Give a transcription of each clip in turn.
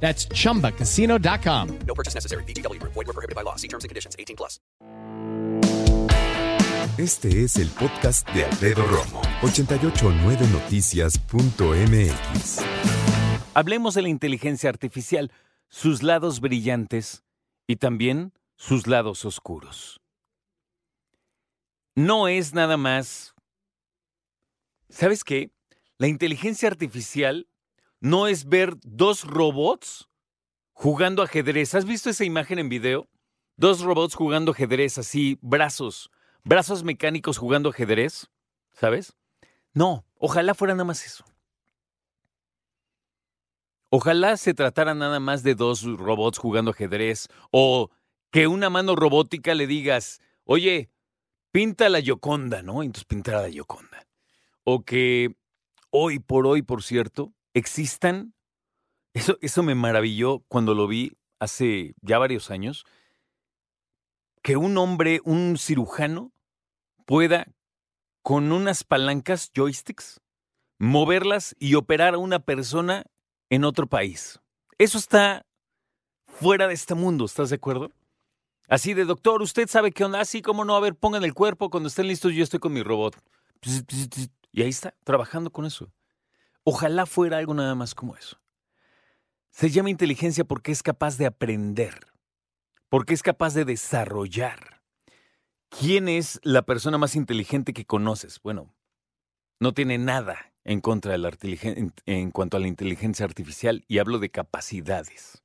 That's chumbacasino.com. No purchase necessary. BGW. Void were prohibited by law. See terms and conditions. 18 plus. Este es el podcast de Alfredo Romo. 889noticias.mx. Hablemos de la inteligencia artificial, sus lados brillantes y también sus lados oscuros. No es nada más... ¿Sabes qué? La inteligencia artificial no es ver dos robots jugando ajedrez. ¿Has visto esa imagen en video? Dos robots jugando ajedrez, así, brazos, brazos mecánicos jugando ajedrez, ¿sabes? No, ojalá fuera nada más eso. Ojalá se tratara nada más de dos robots jugando ajedrez o que una mano robótica le digas, oye, pinta la Yoconda, ¿no? Entonces pintará la Yoconda. O que hoy por hoy, por cierto, existan, eso, eso me maravilló cuando lo vi hace ya varios años, que un hombre, un cirujano, pueda con unas palancas joysticks moverlas y operar a una persona en otro país. Eso está fuera de este mundo, ¿estás de acuerdo? Así de, doctor, usted sabe qué onda, así como no, a ver, pongan el cuerpo, cuando estén listos yo estoy con mi robot. Y ahí está, trabajando con eso. Ojalá fuera algo nada más como eso. Se llama inteligencia porque es capaz de aprender, porque es capaz de desarrollar. ¿Quién es la persona más inteligente que conoces? Bueno, no tiene nada en contra de la en, cuanto a la inteligencia artificial y hablo de capacidades.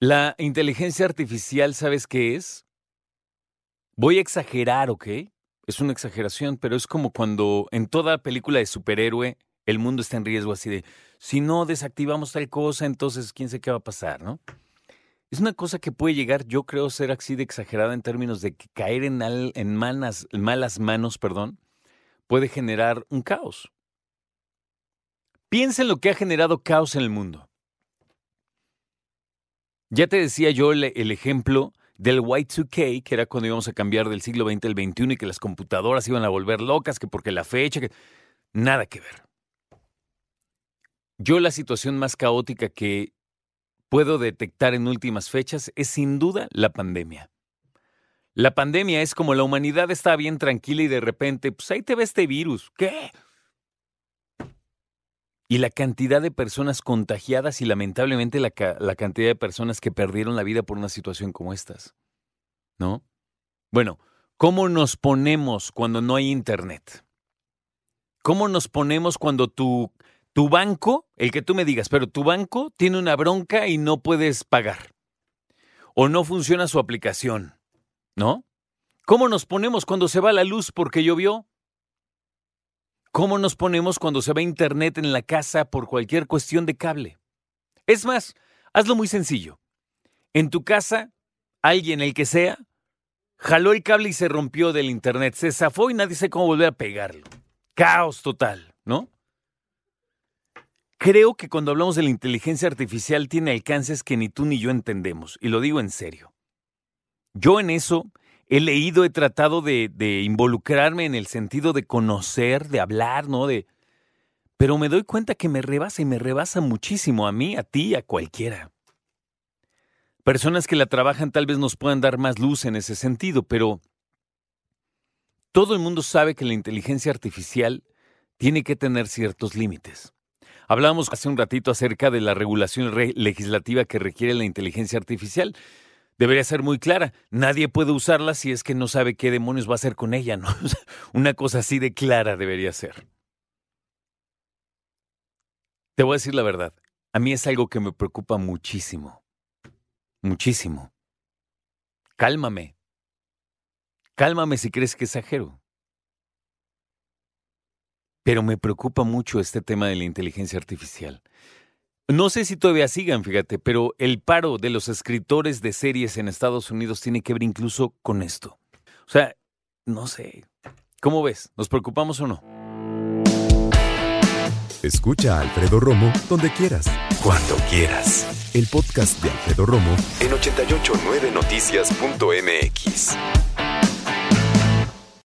La inteligencia artificial, ¿sabes qué es? Voy a exagerar, ¿ok? Es una exageración, pero es como cuando en toda película de superhéroe el mundo está en riesgo así de, si no desactivamos tal cosa, entonces quién sabe qué va a pasar, ¿no? Es una cosa que puede llegar, yo creo, ser así de exagerada en términos de que caer en, malas manos, perdón, puede generar un caos. Piensa en lo que ha generado caos en el mundo. Ya te decía yo el ejemplo del Y2K, que era cuando íbamos a cambiar del siglo XX al XXI y que las computadoras iban a volver locas, que porque la fecha, que... nada que ver. Yo la situación más caótica que puedo detectar en últimas fechas es sin duda la pandemia. La pandemia es como la humanidad está bien tranquila y de repente, pues ahí te ve este virus. ¿Qué? Y la cantidad de personas contagiadas y lamentablemente la, cantidad de personas que perdieron la vida por una situación como estas. ¿No? Bueno, ¿cómo nos ponemos cuando no hay internet? ¿Cómo nos ponemos cuando tu, tu banco, el que tú me digas, pero tu banco tiene una bronca y no puedes pagar? O no funciona su aplicación, ¿no? ¿Cómo nos ponemos cuando se va la luz porque llovió? ¿Cómo nos ponemos cuando se va internet en la casa por cualquier cuestión de cable? Es más, hazlo muy sencillo. En tu casa, alguien, el que sea, jaló el cable y se rompió del internet, se zafó y nadie sabe cómo volver a pegarlo. Caos total, ¿no? Creo que cuando hablamos de la inteligencia artificial tiene alcances que ni tú ni yo entendemos, y lo digo en serio. Yo en eso he leído, he tratado de, involucrarme en el sentido de conocer, de hablar, ¿no? De, pero me doy cuenta que me rebasa y me rebasa muchísimo a mí, a ti, a cualquiera. Personas que la trabajan tal vez nos puedan dar más luz en ese sentido, pero todo el mundo sabe que la inteligencia artificial tiene que tener ciertos límites. Hablábamos hace un ratito acerca de la regulación legislativa que requiere la inteligencia artificial debería ser muy clara. Nadie puede usarla si es que no sabe qué demonios va a hacer con ella, ¿no? Una cosa así de clara debería ser. Te voy a decir la verdad. A mí es algo que me preocupa muchísimo. Muchísimo. Cálmame. Cálmame si crees que exagero. Pero me preocupa mucho este tema de la inteligencia artificial. No sé si todavía sigan, fíjate, pero el paro de los escritores de series en Estados Unidos tiene que ver incluso con esto. O sea, no sé. ¿Cómo ves? ¿Nos preocupamos o no? Escucha a Alfredo Romo donde quieras. Cuando quieras. El podcast de Alfredo Romo en 889noticias.mx.